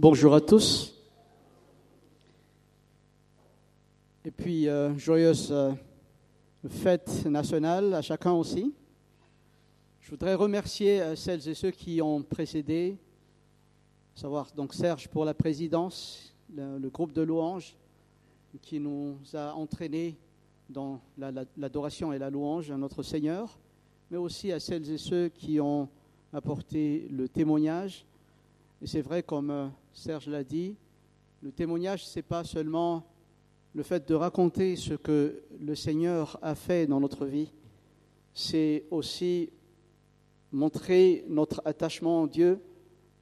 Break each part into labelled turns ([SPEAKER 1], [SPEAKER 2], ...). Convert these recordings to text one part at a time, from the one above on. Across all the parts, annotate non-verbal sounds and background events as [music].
[SPEAKER 1] Bonjour à tous. Et puis, euh, joyeuse euh, fête nationale à chacun aussi. Je voudrais remercier euh, celles et ceux qui ont précédé, à savoir donc Serge pour la présidence, le, groupe de louanges qui nous a entraînés dans la- la- l'adoration et la louange à notre Seigneur, mais aussi à celles et ceux qui ont apporté le témoignage. Et c'est vrai, comme euh, Serge l'a dit, le témoignage, ce n'est pas seulement le fait de raconter ce que le Seigneur a fait dans notre vie, c'est aussi montrer notre attachement à Dieu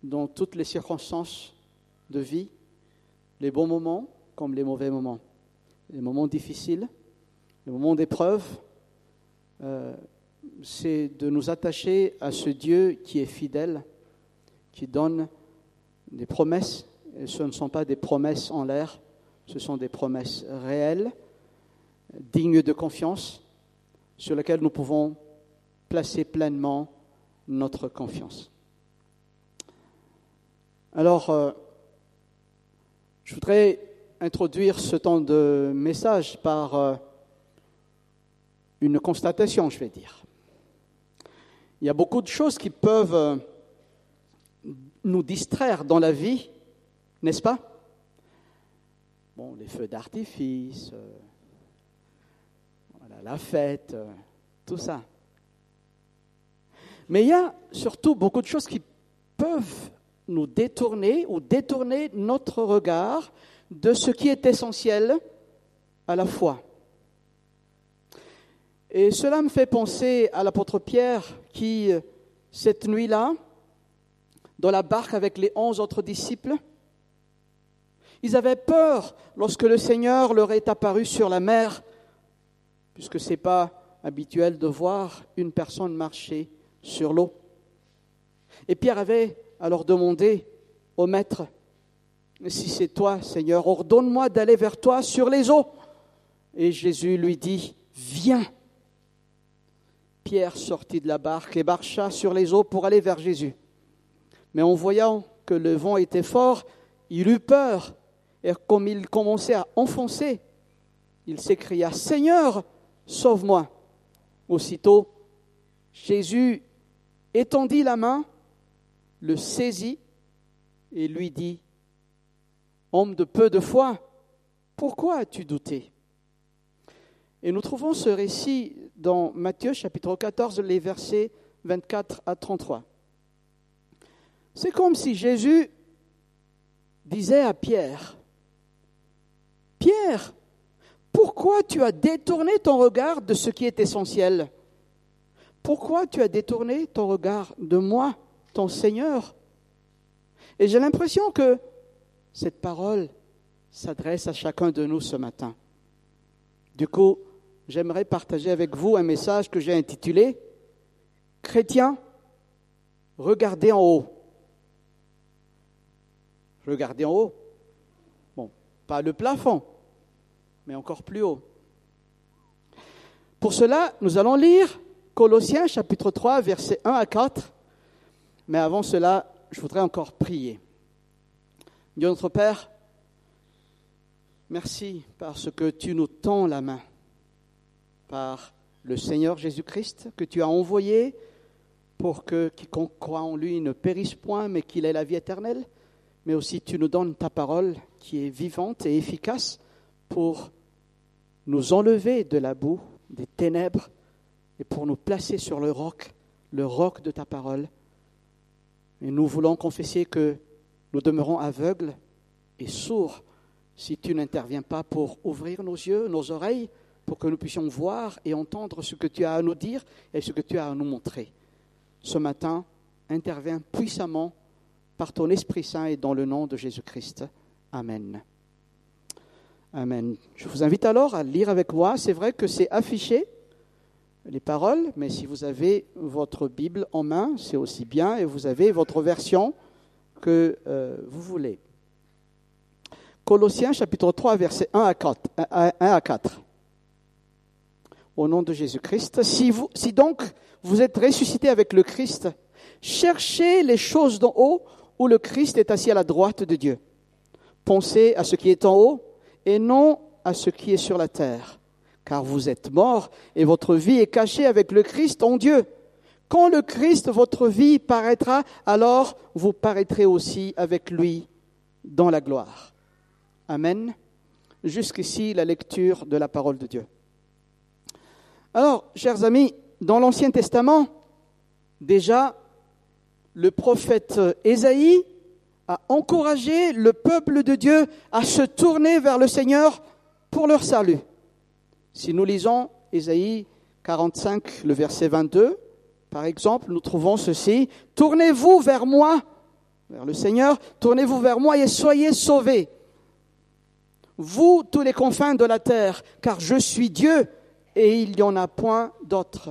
[SPEAKER 1] dans toutes les circonstances de vie, les bons moments comme les mauvais moments, les moments difficiles, les moments d'épreuve. euh, c'est de nous attacher à ce Dieu qui est fidèle, qui donne des promesses, ce ne sont pas des promesses en l'air, ce sont des promesses réelles, dignes de confiance, sur lesquelles nous pouvons placer pleinement notre confiance. Alors, euh, je voudrais introduire ce temps de message par euh, une constatation, je vais dire. Il y a beaucoup de choses qui peuvent euh, nous distraire dans la vie, n'est-ce pas? Bon, les feux d'artifice, euh, la fête, euh, tout ça. Mais il y a surtout beaucoup de choses qui peuvent nous détourner ou détourner notre regard de ce qui est essentiel à la foi. Et cela me fait penser à l'apôtre Pierre qui, euh, cette nuit-là, dans la barque avec les onze autres disciples, ils avaient peur lorsque le Seigneur leur est apparu sur la mer, puisque ce n'est pas habituel de voir une personne marcher sur l'eau. Et Pierre avait alors demandé au Maître, si c'est toi, Seigneur, ordonne-moi d'aller vers toi sur les eaux. Et Jésus lui dit, viens. Pierre sortit de la barque et marcha sur les eaux pour aller vers Jésus. Mais en voyant que le vent était fort, il eut peur. Et comme il commençait à enfoncer, il s'écria, Seigneur, sauve-moi. Aussitôt, Jésus étendit la main, le saisit et lui dit, Homme de peu de foi, pourquoi as-tu douté? Et nous trouvons ce récit dans Matthieu chapitre 14, les versets 24 à 33. C'est comme si Jésus disait à Pierre, Pierre, pourquoi tu as détourné ton regard de ce qui est essentiel? Pourquoi tu as détourné ton regard de moi, ton Seigneur? Et j'ai l'impression que cette parole s'adresse à chacun de nous ce matin. Du coup, j'aimerais partager avec vous un message que j'ai intitulé Chrétiens, regardez en haut. Regardez en haut. Bon, pas le plafond, mais encore plus haut. Pour cela, nous allons lire Colossiens chapitre 3, versets 1 à 4. Mais avant cela, je voudrais encore prier. Dieu notre Père, merci parce que tu nous tends la main par le Seigneur Jésus-Christ que tu as envoyé pour que quiconque croit en lui ne périsse point, mais qu'il ait la vie éternelle. Mais aussi tu nous donnes ta parole qui est vivante et efficace pour nous enlever de la boue, des ténèbres, et pour nous placer sur le roc, le roc de ta parole. Et nous voulons confesser que nous demeurons aveugles et sourds si tu n'interviens pas pour ouvrir nos yeux, nos oreilles, pour que nous puissions voir et entendre ce que tu as à nous dire et ce que tu as à nous montrer. Ce matin, interviens puissamment par ton Esprit Saint et dans le nom de Jésus-Christ. Amen. Amen. Je vous invite alors à lire avec moi. C'est vrai que c'est affiché, les paroles, mais si vous avez votre Bible en main, c'est aussi bien, et vous avez votre version que euh, vous voulez. Colossiens chapitre 3, versets 1 à 4. 1 à 4. Au nom de Jésus-Christ. Si, si donc vous êtes ressuscité avec le Christ, cherchez les choses d'en haut où le Christ est assis à la droite de Dieu. Pensez à ce qui est en haut et non à ce qui est sur la terre, car vous êtes morts et votre vie est cachée avec le Christ en Dieu. Quand le Christ, votre vie, paraîtra, alors vous paraîtrez aussi avec lui dans la gloire. Amen. Jusqu'ici, la lecture de la parole de Dieu. Alors, chers amis, dans l'Ancien Testament, déjà, le prophète Ésaïe a encouragé le peuple de Dieu à se tourner vers le Seigneur pour leur salut. Si nous lisons Ésaïe 45, le verset 22, par exemple, nous trouvons ceci, Tournez-vous vers moi, vers le Seigneur, tournez-vous vers moi et soyez sauvés. Vous, tous les confins de la terre, car je suis Dieu et il n'y en a point d'autre.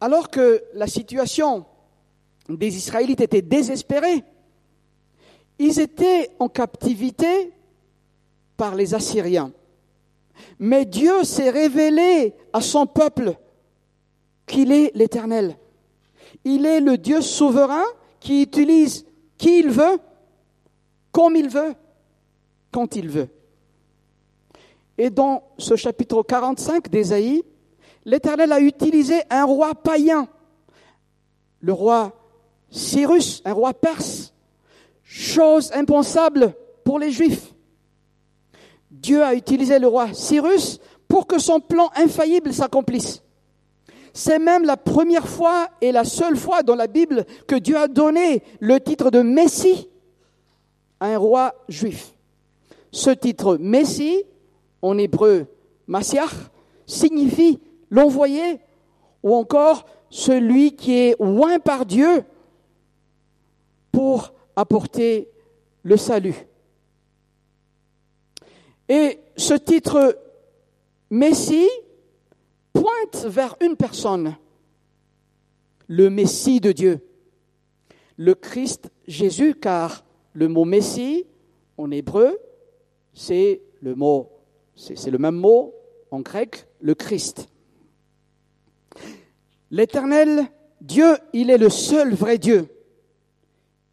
[SPEAKER 1] Alors que la situation des Israélites était désespérée, ils étaient en captivité par les Assyriens. Mais Dieu s'est révélé à son peuple qu'il est l'Éternel. Il est le Dieu souverain qui utilise qui il veut, comme il veut, quand il veut. Et dans ce chapitre 45 d'Ésaïe, l'Éternel a utilisé un roi païen, le roi Cyrus, un roi perse, chose impensable pour les Juifs. Dieu a utilisé le roi Cyrus pour que son plan infaillible s'accomplisse. C'est même la première fois et la seule fois dans la Bible que Dieu a donné le titre de Messie à un roi juif. Ce titre Messie, en hébreu Messiah, signifie l'envoyé ou encore celui qui est oint par Dieu pour apporter le salut. Et ce titre Messie pointe vers une personne, le Messie de Dieu, le Christ Jésus, car le mot Messie en hébreu, c'est le mot, c'est le même mot en grec, le Christ. L'éternel Dieu, il est le seul vrai Dieu.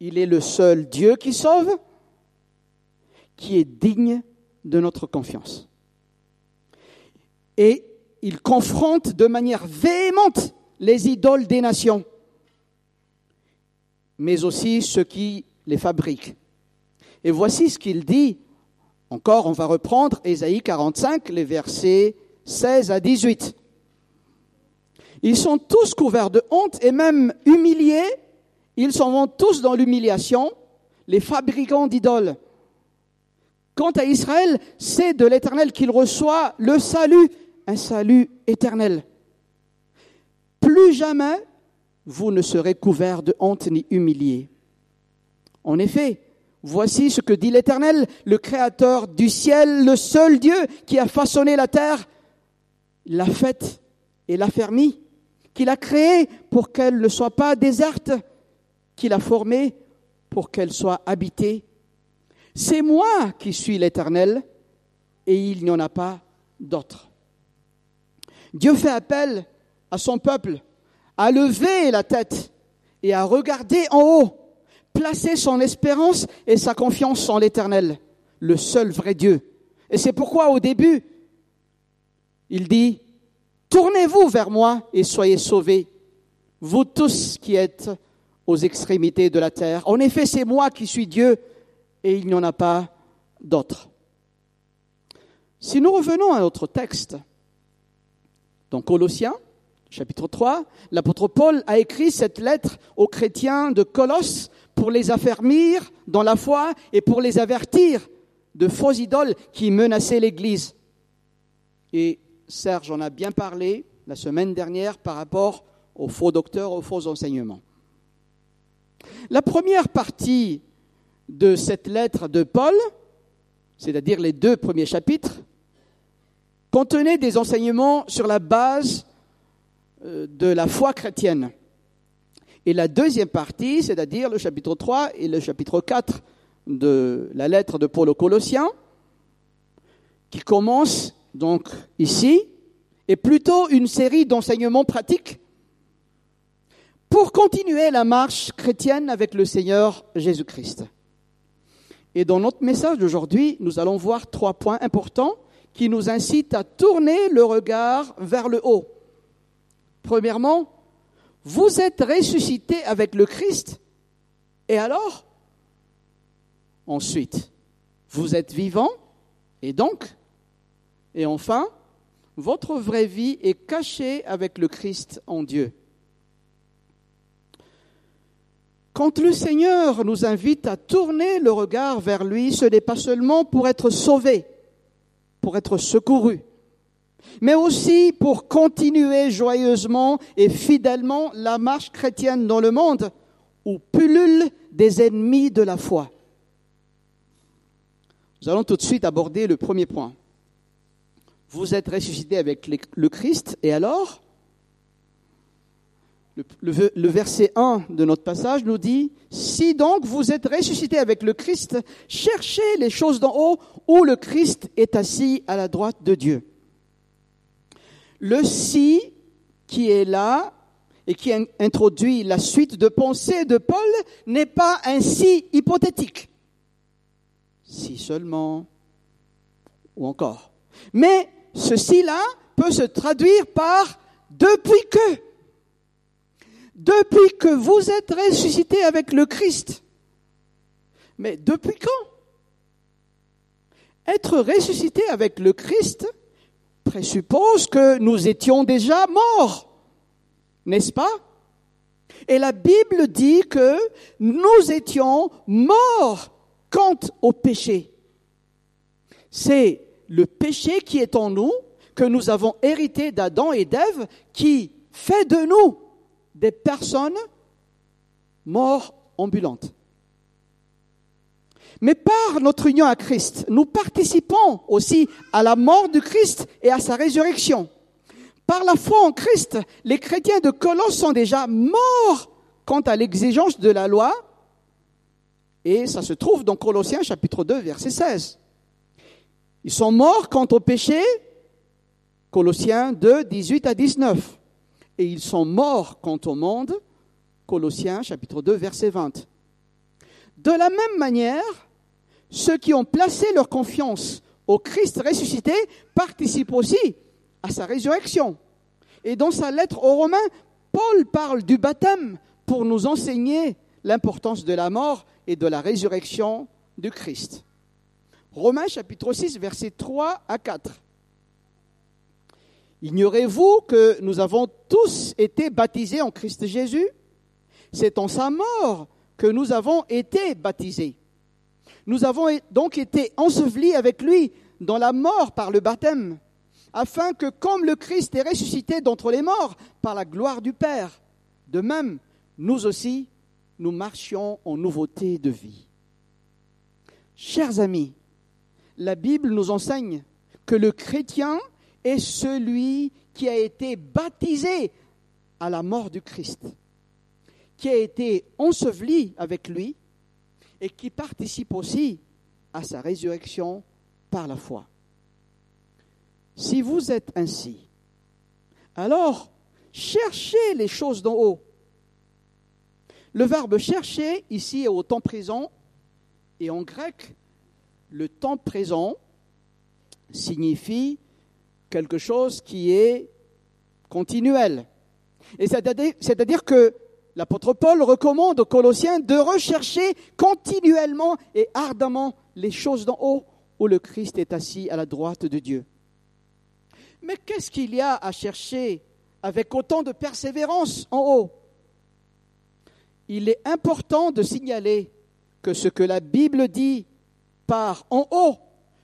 [SPEAKER 1] Il est le seul Dieu qui sauve, qui est digne de notre confiance. Et il confronte de manière véhémente les idoles des nations, mais aussi ceux qui les fabriquent. Et voici ce qu'il dit. Encore, on va reprendre Ésaïe 45, les versets 16 à 18. Ils sont tous couverts de honte et même humiliés. Ils s'en vont tous dans l'humiliation, les fabricants d'idoles. Quant à Israël, c'est de l'Éternel qu'il reçoit le salut un salut éternel. Plus jamais vous ne serez couverts de honte ni humiliés. En effet, voici ce que dit l'Éternel, le Créateur du ciel, le seul Dieu qui a façonné la terre, l'a faite et l'a fermée, qu'il a créée pour qu'elle ne soit pas déserte, qu'il a pour qu'elle soit habitée. C'est moi qui suis l'Éternel et il n'y en a pas d'autre. Dieu fait appel à son peuple à lever la tête et à regarder en haut, placer son espérance et sa confiance en l'Éternel, le seul vrai Dieu. Et c'est pourquoi au début, il dit, Tournez-vous vers moi et soyez sauvés, vous tous qui êtes aux extrémités de la terre. En effet, c'est moi qui suis Dieu et il n'y en a pas d'autre. Si nous revenons à notre texte, dans Colossiens, chapitre 3, l'apôtre Paul a écrit cette lettre aux chrétiens de Colosse pour les affermir dans la foi et pour les avertir de faux idoles qui menaçaient l'Église. Et Serge en a bien parlé la semaine dernière par rapport aux faux docteurs, aux faux enseignements. La première partie de cette lettre de Paul, c'est-à-dire les deux premiers chapitres, contenait des enseignements sur la base euh, de la foi chrétienne. Et la deuxième partie, c'est-à-dire le chapitre 3 et le chapitre 4 de la lettre de Paul aux Colossiens, qui commence donc ici, est plutôt une série d'enseignements pratiques pour continuer la marche chrétienne avec le Seigneur Jésus-Christ. Et dans notre message d'aujourd'hui, nous allons voir trois points importants qui nous incitent à tourner le regard vers le haut. Premièrement, vous êtes ressuscité avec le Christ, et alors Ensuite, vous êtes vivant, et donc, et enfin, votre vraie vie est cachée avec le Christ en Dieu. Quand le Seigneur nous invite à tourner le regard vers lui, ce n'est pas seulement pour être sauvé, pour être secouru, mais aussi pour continuer joyeusement et fidèlement la marche chrétienne dans le monde où pullulent des ennemis de la foi. Nous allons tout de suite aborder le premier point. Vous êtes ressuscité avec le Christ, et alors le, verset 1 de notre passage nous dit, Si donc vous êtes ressuscité avec le Christ, cherchez les choses d'en haut où le Christ est assis à la droite de Dieu. Le si qui est là et qui introduit la suite de pensée de Paul n'est pas un si hypothétique. Si seulement, ou encore. Mais ceci là peut se traduire par depuis que. Depuis que vous êtes ressuscité avec le Christ. Mais depuis quand? Être ressuscité avec le Christ présuppose que nous étions déjà morts, n'est-ce pas? Et la Bible dit que nous étions morts quant au péché. C'est le péché qui est en nous, que nous avons hérité d'Adam et d'Ève, qui fait de nous des personnes mortes ambulantes. Mais par notre union à Christ, nous participons aussi à la mort du Christ et à sa résurrection. Par la foi en Christ, les chrétiens de Colosse sont déjà morts quant à l'exigence de la loi. Et ça se trouve dans Colossiens chapitre 2, verset 16. Ils sont morts quant au péché, Colossiens 2, 18 à 19. Et ils sont morts quant au monde, Colossiens chapitre 2, verset 20. De la même manière, ceux qui ont placé leur confiance au Christ ressuscité participent aussi à sa résurrection. Et dans sa lettre aux Romains, Paul parle du baptême pour nous enseigner l'importance de la mort et de la résurrection du Christ. Romains chapitre 6, versets 3 à 4. Ignorez-vous que nous avons tous été baptisés en Christ Jésus? C'est en sa mort que nous avons été baptisés. Nous avons donc été ensevelis avec lui dans la mort par le baptême, afin que comme le Christ est ressuscité d'entre les morts par la gloire du Père, de même, nous aussi, nous marchions en nouveauté de vie. Chers amis, la Bible nous enseigne que le chrétien est celui qui a été baptisé à la mort du Christ, qui a été enseveli avec lui et qui participe aussi à sa résurrection par la foi. Si vous êtes ainsi, alors cherchez les choses d'en haut. Le verbe chercher ici est au temps présent et en grec, le temps présent signifie quelque chose qui est continuel. Et c'est-à-dire que L'apôtre Paul recommande aux Colossiens de rechercher continuellement et ardemment les choses d'en haut où le Christ est assis à la droite de Dieu. Mais qu'est-ce qu'il y a à chercher avec autant de persévérance en haut? Il est important de signaler que ce que la Bible dit par en haut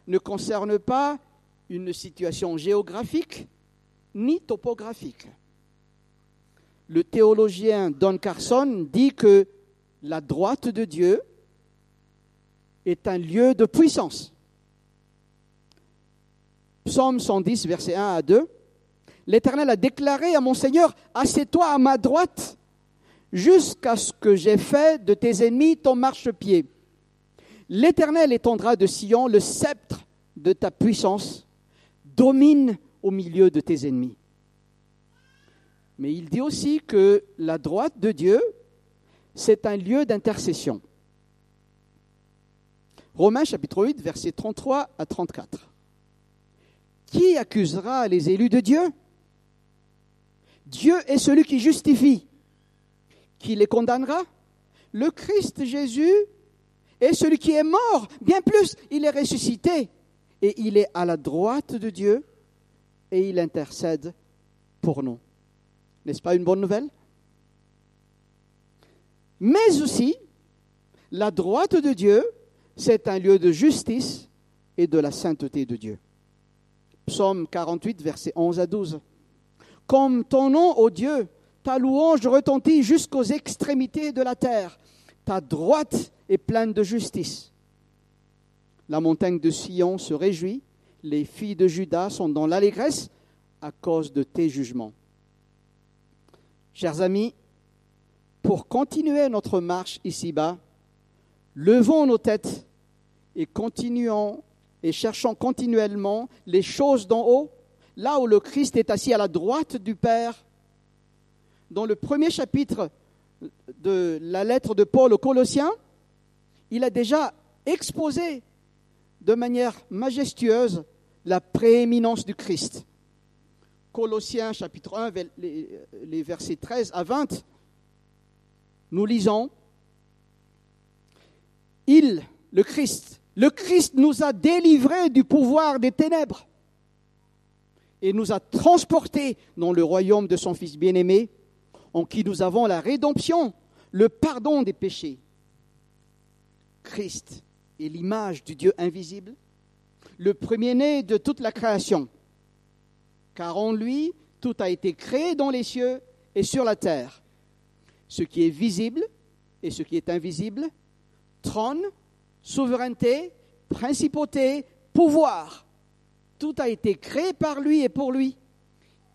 [SPEAKER 1] ne concerne pas une situation géographique ni topographique le théologien Don Carson dit que la droite de Dieu est un lieu de puissance. Psaume 110, verset 1 à 2. L'Éternel a déclaré à mon Seigneur, Assieds-toi à ma droite jusqu'à ce que j'ai fait de tes ennemis ton marchepied. L'Éternel étendra de Sion le sceptre de ta puissance, domine au milieu de tes ennemis. Mais il dit aussi que la droite de Dieu, c'est un lieu d'intercession. Romains chapitre 8, versets 33 à 34. Qui accusera les élus de Dieu? Dieu est celui qui justifie. Qui les condamnera? Le Christ Jésus est celui qui est mort. Bien plus, il est ressuscité. Et il est à la droite de Dieu et il intercède pour nous. N'est-ce pas une bonne nouvelle? Mais aussi, la droite de Dieu, c'est un lieu de justice et de la sainteté de Dieu. Psaume 48, versets 11 à 12. Comme ton nom, ô Dieu, ta louange retentit jusqu'aux extrémités de la terre. Ta droite est pleine de justice. La montagne de Sion se réjouit, les filles de Judas sont dans l'allégresse à cause de tes jugements. Chers amis, pour continuer notre marche ici-bas, levons nos têtes et continuons et cherchons continuellement les choses d'en haut, là où le Christ est assis à la droite du Père. Dans le premier chapitre de la lettre de Paul aux Colossiens, il a déjà exposé de manière majestueuse la prééminence du Christ. Colossiens chapitre 1, les, versets 13 à 20, nous lisons, Il, le Christ, le Christ nous a délivrés du pouvoir des ténèbres et nous a transportés dans le royaume de son Fils bien-aimé, en qui nous avons la rédemption, le pardon des péchés. Christ est l'image du Dieu invisible, le premier-né de toute la création, car en lui tout a été créé dans les cieux et sur la terre, ce qui est visible et ce qui est invisible, trône, souveraineté, principauté, pouvoir. Tout a été créé par lui et pour lui.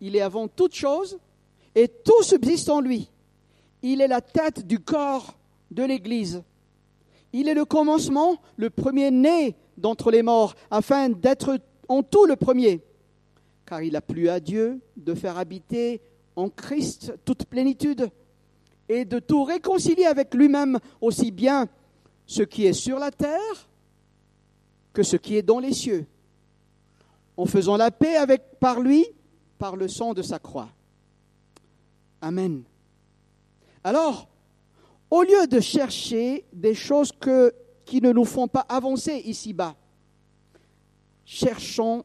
[SPEAKER 1] Il est avant toute chose et tout subsiste en lui. Il est la tête du corps de l'Église. Il est le commencement, le premier-né d'entre les morts, afin d'être en tout le premier. Car il a plu à Dieu de faire habiter en Christ toute plénitude et de tout réconcilier avec lui-même aussi bien ce qui est sur la terre que ce qui est dans les cieux, en faisant la paix avec par lui, par le sang de sa croix. Amen. Alors, au lieu de chercher des choses qui ne nous font pas avancer ici-bas, cherchons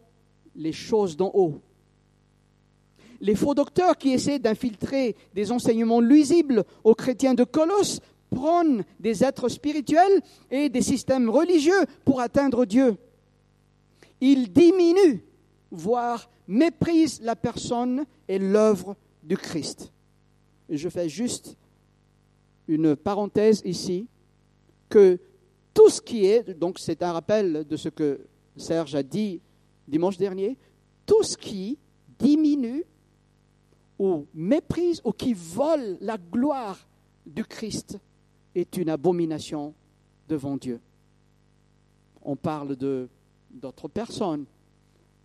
[SPEAKER 1] les choses d'en haut. Les faux docteurs qui essaient d'infiltrer des enseignements luisibles aux chrétiens de Colosse prônent des êtres spirituels et des systèmes religieux pour atteindre Dieu. Ils diminuent, voire méprisent la personne et l'œuvre du Christ. je fais juste une parenthèse ici, que tout ce qui est, donc c'est un rappel de ce que Serge a dit dimanche dernier, tout ce qui diminue ou méprise ou qui vole la gloire du Christ est une abomination devant Dieu. On parle de d'autres personnes,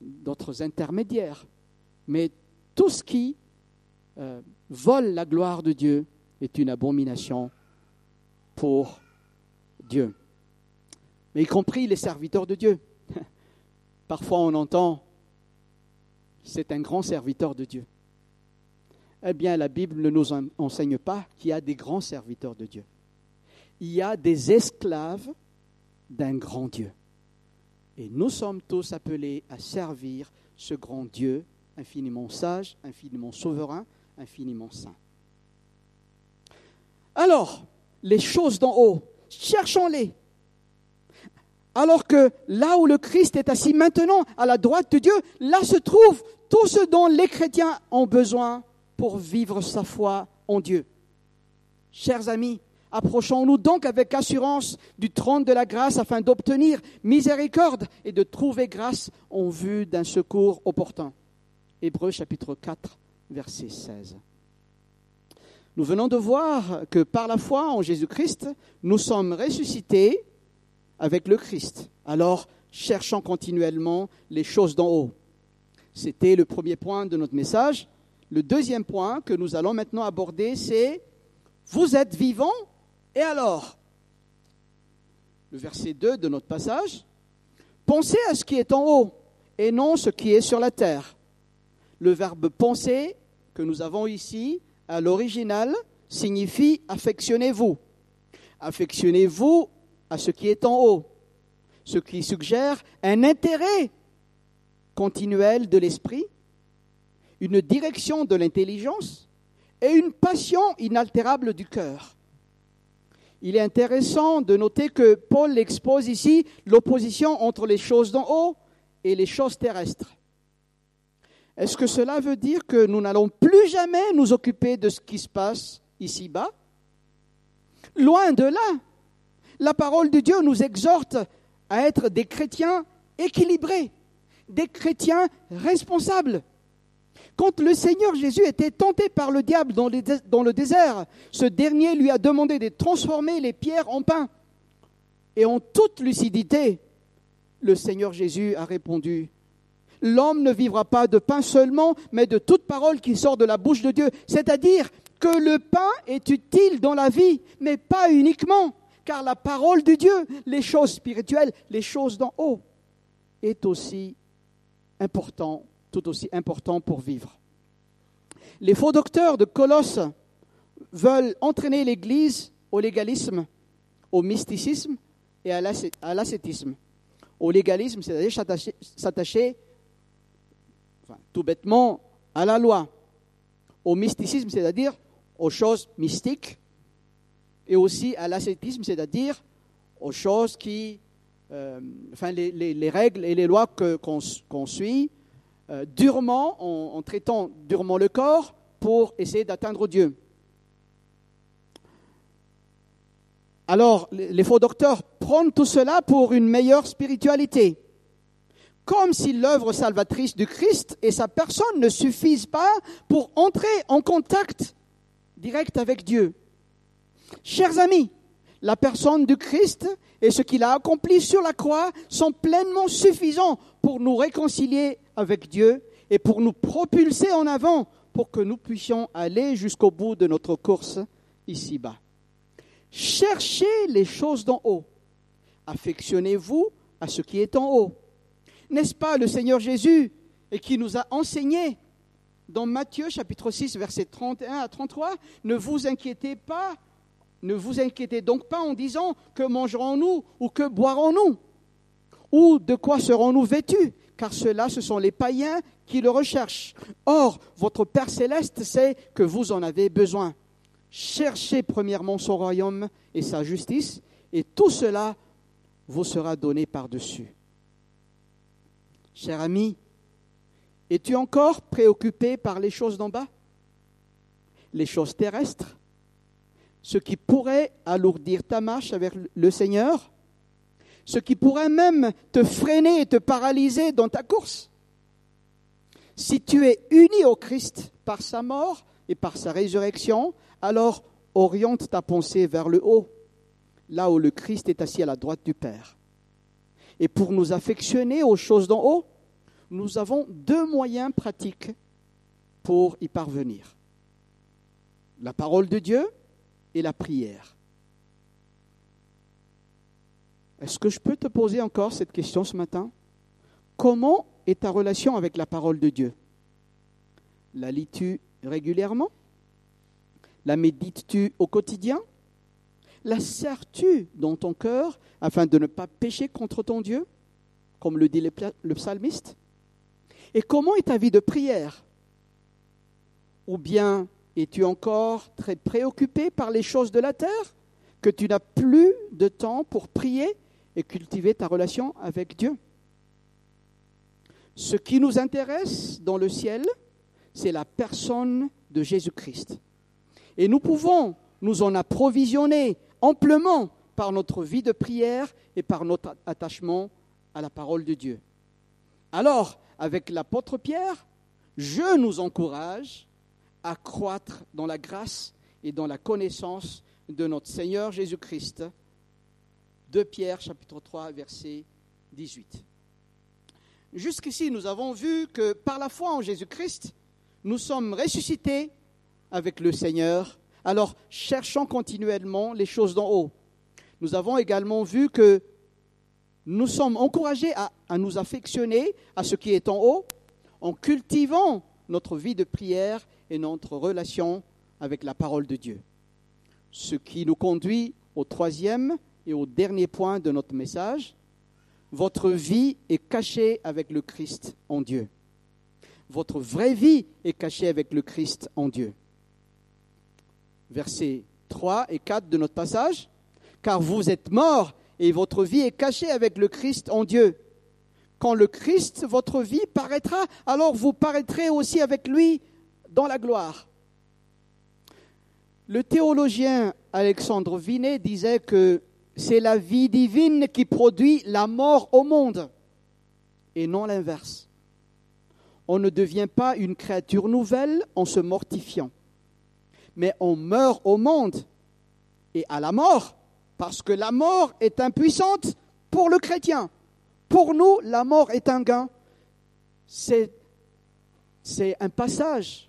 [SPEAKER 1] d'autres intermédiaires, mais tout ce qui euh, vole la gloire de Dieu est une abomination pour Dieu. Mais y compris les serviteurs de Dieu. [laughs] Parfois on entend, c'est un grand serviteur de Dieu. Eh bien, la Bible ne nous enseigne pas qu'il y a des grands serviteurs de Dieu. Il y a des esclaves d'un grand Dieu. Et nous sommes tous appelés à servir ce grand Dieu infiniment sage, infiniment souverain, infiniment saint. Alors, les choses d'en haut, cherchons-les. Alors que là où le Christ est assis maintenant, à la droite de Dieu, là se trouve tout ce dont les chrétiens ont besoin pour vivre sa foi en Dieu. Chers amis, approchons-nous donc avec assurance du trône de la grâce afin d'obtenir miséricorde et de trouver grâce en vue d'un secours opportun. Hébreux chapitre 4, verset 16. Nous venons de voir que par la foi en Jésus-Christ, nous sommes ressuscités avec le Christ. Alors, cherchons continuellement les choses d'en haut. C'était le premier point de notre message, Le deuxième point que nous allons maintenant aborder, c'est Vous êtes vivants, et alors? Le verset 2 de notre passage. Pensez à ce qui est en haut, et non ce qui est sur la terre. Le verbe penser que nous avons ici, à l'original, signifie affectionnez-vous. Affectionnez-vous à ce qui est en haut, ce qui suggère un intérêt continuel de l'esprit, une direction de l'intelligence et une passion inaltérable du cœur. Il est intéressant de noter que Paul expose ici l'opposition entre les choses d'en haut et les choses terrestres. Est-ce que cela veut dire que nous n'allons plus jamais nous occuper de ce qui se passe ici-bas? Loin de là. La parole de Dieu nous exhorte à être des chrétiens équilibrés, des chrétiens responsables. Quand le Seigneur Jésus était tenté par le diable dans, le désert, ce dernier lui a demandé de transformer les pierres en pain. Et en toute lucidité, le Seigneur Jésus a répondu, L'homme ne vivra pas de pain seulement, mais de toute parole qui sort de la bouche de Dieu. C'est-à-dire que le pain est utile dans la vie, mais pas uniquement, car la parole de Dieu, les choses spirituelles, les choses d'en haut, est aussi important, tout aussi important pour vivre. Les faux docteurs de Colosse veulent entraîner l'Église au légalisme, au mysticisme et à l'ascétisme. Au légalisme, c'est-à-dire s'attacher tout bêtement à la loi, au mysticisme, c'est-à-dire aux choses mystiques, et aussi à l'ascétisme, c'est-à-dire aux choses qui, euh, enfin les, règles et les lois qu'on suit euh, durement, en, en, traitant durement le corps pour essayer d'atteindre Dieu. Alors, les faux docteurs prennent tout cela pour une meilleure spiritualité comme si l'œuvre salvatrice du Christ et sa personne ne suffisent pas pour entrer en contact direct avec Dieu. Chers amis, la personne du Christ et ce qu'il a accompli sur la croix sont pleinement suffisants pour nous réconcilier avec Dieu et pour nous propulser en avant pour que nous puissions aller jusqu'au bout de notre course ici-bas. Cherchez les choses d'en haut. Affectionnez-vous à ce qui est en haut n'est-ce pas le Seigneur Jésus qui nous a enseigné dans Matthieu chapitre 6 versets 31 à 33, ne vous inquiétez pas, ne vous inquiétez donc pas en disant que mangerons-nous ou que boirons-nous ou de quoi serons-nous vêtus car ceux-là, ce sont les païens qui le recherchent. Or, votre Père céleste sait que vous en avez besoin. Cherchez premièrement son royaume et sa justice, et tout cela vous sera donné par-dessus. Cher ami, es-tu encore préoccupé par les choses d'en bas? Les choses terrestres? Ce qui pourrait alourdir ta marche avec le Seigneur? Ce qui pourrait même te freiner et te paralyser dans ta course? Si tu es uni au Christ par sa mort et par sa résurrection, alors oriente ta pensée vers le haut, là où le Christ est assis à la droite du Père. Et pour nous affectionner aux choses d'en haut, nous avons deux moyens pratiques pour y parvenir. La parole de Dieu et la prière. Est-ce que je peux te poser encore cette question ce matin? Comment est ta relation avec la parole de Dieu? La lis-tu régulièrement? La médites-tu au quotidien? La sers-tu dans ton cœur afin de ne pas pécher contre ton Dieu, comme le dit le psalmiste. Et comment est ta vie de prière? Ou bien es-tu encore très préoccupé par les choses de la terre, que tu n'as plus de temps pour prier et cultiver ta relation avec Dieu? Ce qui nous intéresse dans le ciel, c'est la personne de Jésus-Christ. Et nous pouvons nous en approvisionner amplement par notre vie de prière et par notre attachement à la parole de Dieu. Alors, avec l'apôtre Pierre, je nous encourage à croître dans la grâce et dans la connaissance de notre Seigneur Jésus-Christ. De Pierre chapitre 3 verset 18. Jusqu'ici, nous avons vu que par la foi en Jésus-Christ, nous sommes ressuscités avec le Seigneur, alors cherchons continuellement les choses d'en haut. Nous avons également vu que nous sommes encouragés à, nous affectionner à ce qui est en haut en cultivant notre vie de prière et notre relation avec la parole de Dieu. Ce qui nous conduit au troisième et au dernier point de notre message. Votre vie est cachée avec le Christ en Dieu. Votre vraie vie est cachée avec le Christ en Dieu. Versets 3 et 4 de notre passage. Car vous êtes morts et votre vie est cachée avec le Christ en Dieu. Quand le Christ, votre vie, paraîtra, alors vous paraîtrez aussi avec lui dans la gloire. Le théologien Alexandre Vinet disait que c'est la vie divine qui produit la mort au monde et non l'inverse. On ne devient pas une créature nouvelle en se mortifiant, mais on meurt au monde et à la mort, parce que la mort est impuissante pour le chrétien. Pour nous, la mort est un gain. C'est, un passage,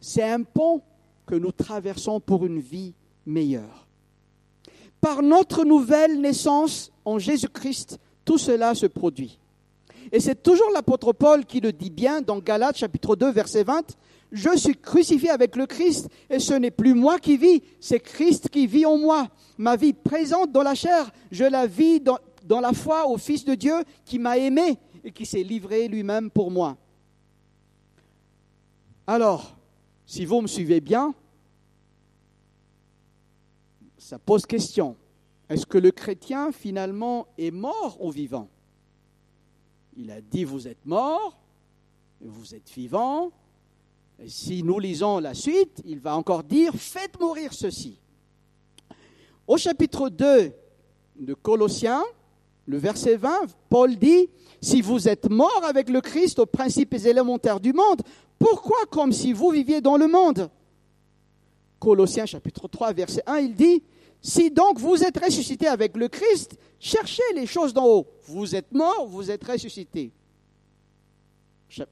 [SPEAKER 1] c'est un pont que nous traversons pour une vie meilleure. Par notre nouvelle naissance en Jésus-Christ, tout cela se produit. Et c'est toujours l'apôtre Paul qui le dit bien dans Galates chapitre 2 verset 20. Je suis crucifié avec le Christ et ce n'est plus moi qui vis, c'est Christ qui vit en moi. Ma vie présente dans la chair, je la vis dans, la foi au Fils de Dieu qui m'a aimé et qui s'est livré lui-même pour moi. Alors, si vous me suivez bien, ça pose question. Est-ce que le chrétien finalement est mort ou vivant? Il a dit vous êtes mort, vous êtes vivant. Si nous lisons la suite, il va encore dire faites mourir ceci. Au chapitre 2 de Colossiens, le verset 20, Paul dit, si vous êtes mort avec le Christ aux principes élémentaires du monde, pourquoi comme si vous viviez dans le monde? Colossiens chapitre 3, verset 1, il dit, si donc vous êtes ressuscité avec le Christ, cherchez les choses d'en haut. Vous êtes mort, vous êtes ressuscité.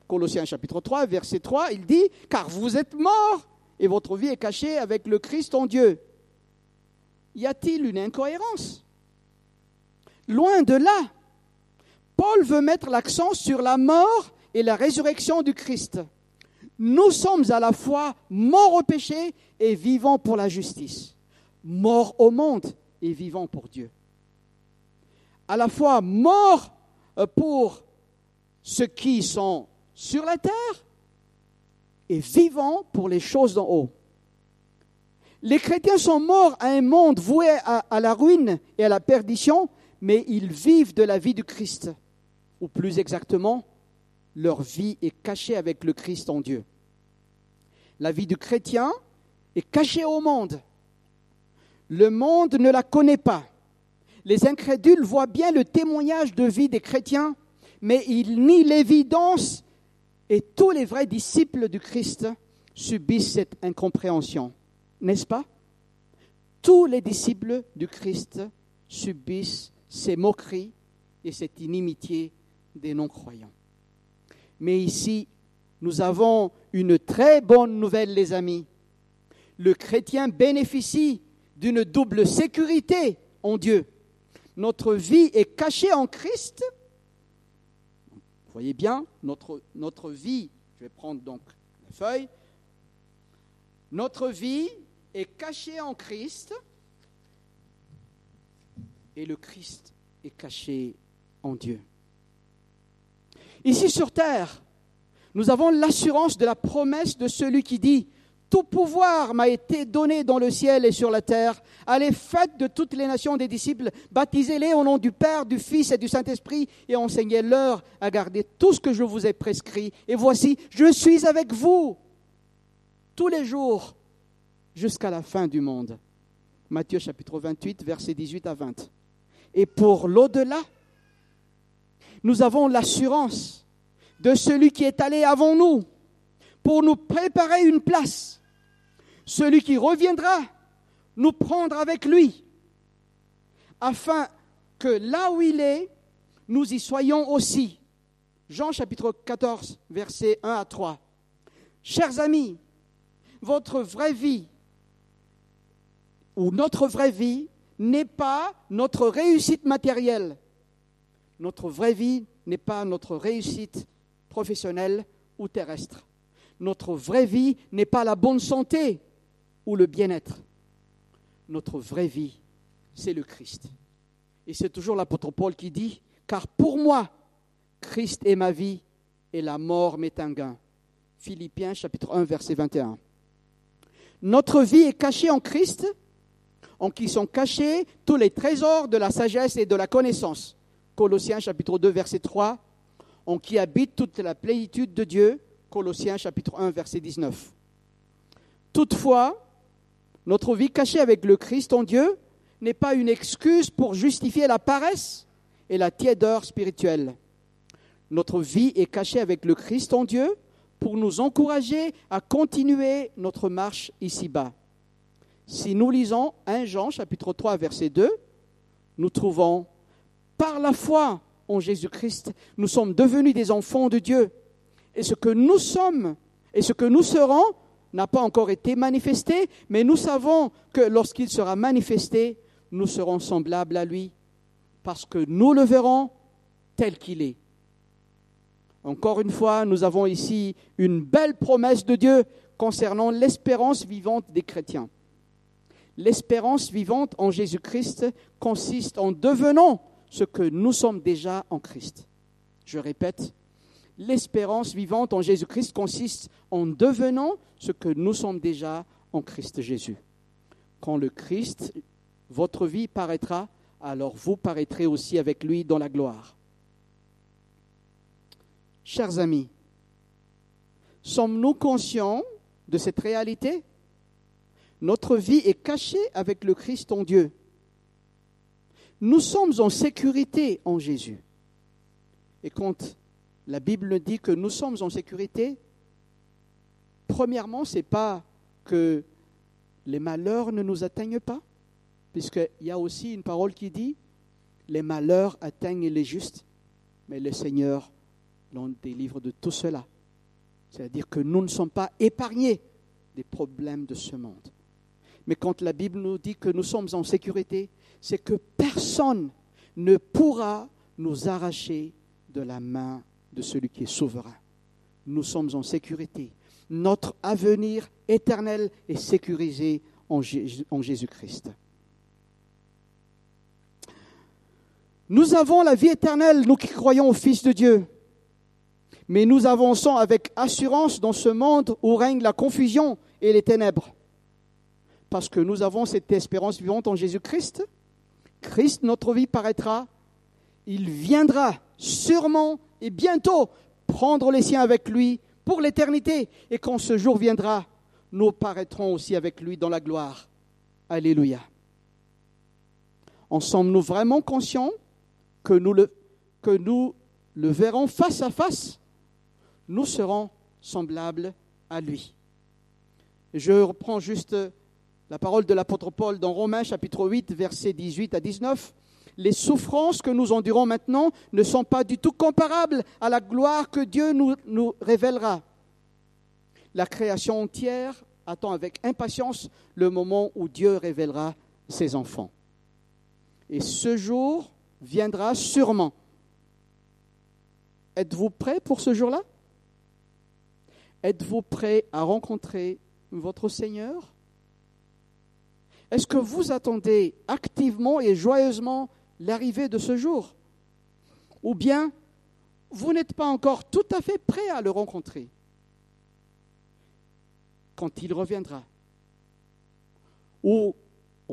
[SPEAKER 1] Colossiens chapitre 3, verset 3, il dit, car vous êtes mort et votre vie est cachée avec le Christ en Dieu. Y a-t-il une incohérence? Loin de là. Paul veut mettre l'accent sur la mort et la résurrection du Christ. Nous sommes à la fois morts au péché et vivants pour la justice mort au monde et vivant pour Dieu. À la fois mort euh, pour ceux qui sont sur la terre et vivant pour les choses d'en haut. Les chrétiens sont morts à un monde voué à, la ruine et à la perdition, mais ils vivent de la vie du Christ. Ou plus exactement, leur vie est cachée avec le Christ en Dieu. La vie du chrétien est cachée au monde, le monde ne la connaît pas. Les incrédules voient bien le témoignage de vie des chrétiens, mais ils nient l'évidence et tous les vrais disciples du Christ subissent cette incompréhension, n'est-ce pas? Tous les disciples du Christ subissent ces moqueries et cette inimitié des non-croyants. Mais ici, nous avons une très bonne nouvelle, les amis. Le chrétien bénéficie d'une double sécurité en Dieu. Notre vie est cachée en Christ. Voyez bien, notre, notre vie, je vais prendre donc la feuille, notre vie est cachée en Christ et le Christ est caché en Dieu. Ici sur terre, nous avons l'assurance de la promesse de celui qui dit tout pouvoir m'a été donné dans le ciel et sur la terre. Allez, faites de toutes les nations des disciples, baptisez-les au nom du Père, du Fils et du Saint-Esprit, et enseignez-leur à garder tout ce que je vous ai prescrit. Et voici, je suis avec vous tous les jours jusqu'à la fin du monde. Matthieu chapitre 28, versets 18 à 20. Et pour l'au-delà, nous avons l'assurance de celui qui est allé avant nous pour nous préparer une place celui qui reviendra nous prendre avec lui, afin que là où il est, nous y soyons aussi. Jean chapitre 14, versets 1 à 3. Chers amis, votre vraie vie ou notre vraie vie n'est pas notre réussite matérielle. Notre vraie vie n'est pas notre réussite professionnelle ou terrestre. Notre vraie vie n'est pas la bonne santé ou le bien-être. Notre vraie vie, c'est le Christ. Et c'est toujours l'apôtre Paul qui dit, car pour moi, Christ est ma vie et la mort m'est un gain. Philippiens chapitre 1 verset 21. Notre vie est cachée en Christ, en qui sont cachés tous les trésors de la sagesse et de la connaissance. Colossiens chapitre 2 verset 3, en qui habite toute la plénitude de Dieu. Colossiens chapitre 1 verset 19. Toutefois, notre vie cachée avec le Christ en Dieu n'est pas une excuse pour justifier la paresse et la tiédeur spirituelle. Notre vie est cachée avec le Christ en Dieu pour nous encourager à continuer notre marche ici-bas. Si nous lisons 1 Jean chapitre 3 verset 2, nous trouvons par la foi en Jésus-Christ, nous sommes devenus des enfants de Dieu. Et ce que nous sommes et ce que nous serons n'a pas encore été manifesté, mais nous savons que lorsqu'il sera manifesté, nous serons semblables à lui, parce que nous le verrons tel qu'il est. Encore une fois, nous avons ici une belle promesse de Dieu concernant l'espérance vivante des chrétiens. L'espérance vivante en Jésus-Christ consiste en devenant ce que nous sommes déjà en Christ. Je répète, l'espérance vivante en Jésus-Christ consiste en devenant ce que nous sommes déjà en Christ Jésus. Quand le Christ, votre vie paraîtra, alors vous paraîtrez aussi avec lui dans la gloire. Chers amis, sommes-nous conscients de cette réalité? Notre vie est cachée avec le Christ en Dieu. Nous sommes en sécurité en Jésus. Et quand la Bible dit que nous sommes en sécurité, premièrement, ce n'est pas que les malheurs ne nous atteignent pas, puisqu'il y a aussi une parole qui dit, les malheurs atteignent les justes, mais le Seigneur l'on délivre de tout cela. C'est-à-dire que nous ne sommes pas épargnés des problèmes de ce monde. Mais quand la Bible nous dit que nous sommes en sécurité, c'est que personne ne pourra nous arracher de la main de celui qui est souverain. Nous sommes en sécurité. Notre avenir éternel est sécurisé en Jésus-Christ. Nous avons la vie éternelle, nous qui croyons au Fils de Dieu. Mais nous avançons avec assurance dans ce monde où règne la confusion et les ténèbres. Parce que nous avons cette espérance vivante en Jésus-Christ. Christ, notre vie paraîtra. Il viendra sûrement et bientôt prendre les siens avec lui pour l'éternité. Et quand ce jour viendra, nous paraîtrons aussi avec lui dans la gloire. Alléluia. En sommes-nous vraiment conscients que nous le, verrons face à face? Nous serons semblables à lui. Je reprends juste la parole de l'apôtre Paul dans Romains chapitre 8, versets 18 à 19. Les souffrances que nous endurons maintenant ne sont pas du tout comparables à la gloire que Dieu nous, révélera. La création entière attend avec impatience le moment où Dieu révélera ses enfants. Et ce jour viendra sûrement. Êtes-vous prêts pour ce jour-là? Êtes-vous prêt à rencontrer votre Seigneur? Est-ce que vous attendez activement et joyeusement l'arrivée de ce jour. Ou bien vous n'êtes pas encore tout à fait prêt à le rencontrer. Quand il reviendra. Ou,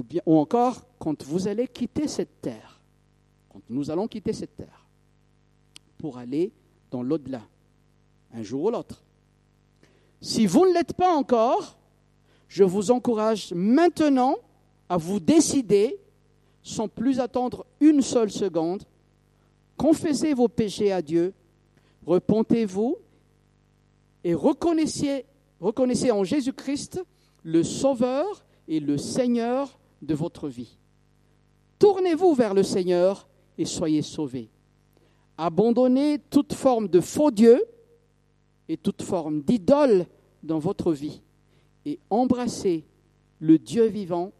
[SPEAKER 1] bien, ou encore quand vous allez quitter cette terre, quand nous allons quitter cette terre. Pour aller dans l'au-delà, un jour ou l'autre. Si vous ne l'êtes pas encore, je vous encourage maintenant à vous décider, sans plus attendre une seule seconde, confessez vos péchés à Dieu, repentez-vous et reconnaissez, en Jésus-Christ le Sauveur et le Seigneur de votre vie. Tournez-vous vers le Seigneur et soyez sauvés. Abandonnez toute forme de faux Dieu et toute forme d'idole dans votre vie et embrassez le Dieu vivant,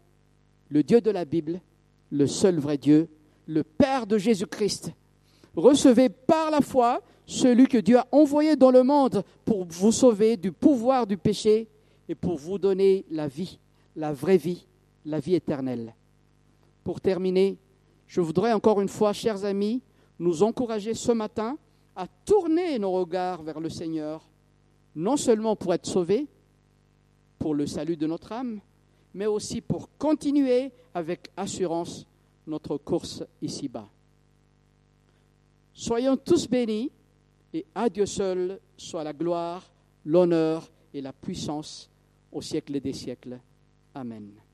[SPEAKER 1] le Dieu de la Bible, le seul vrai Dieu, le Père de Jésus-Christ. Recevez par la foi celui que Dieu a envoyé dans le monde pour vous sauver du pouvoir du péché et pour vous donner la vie, la vraie vie, la vie éternelle. Pour terminer, je voudrais encore une fois, chers amis, nous encourager ce matin à tourner nos regards vers le Seigneur, non seulement pour être sauvés, pour le salut de notre âme, mais aussi pour continuer avec assurance notre course ici-bas. Soyons tous bénis et à Dieu seul soit la gloire, l'honneur et la puissance au siècle des siècles. Amen.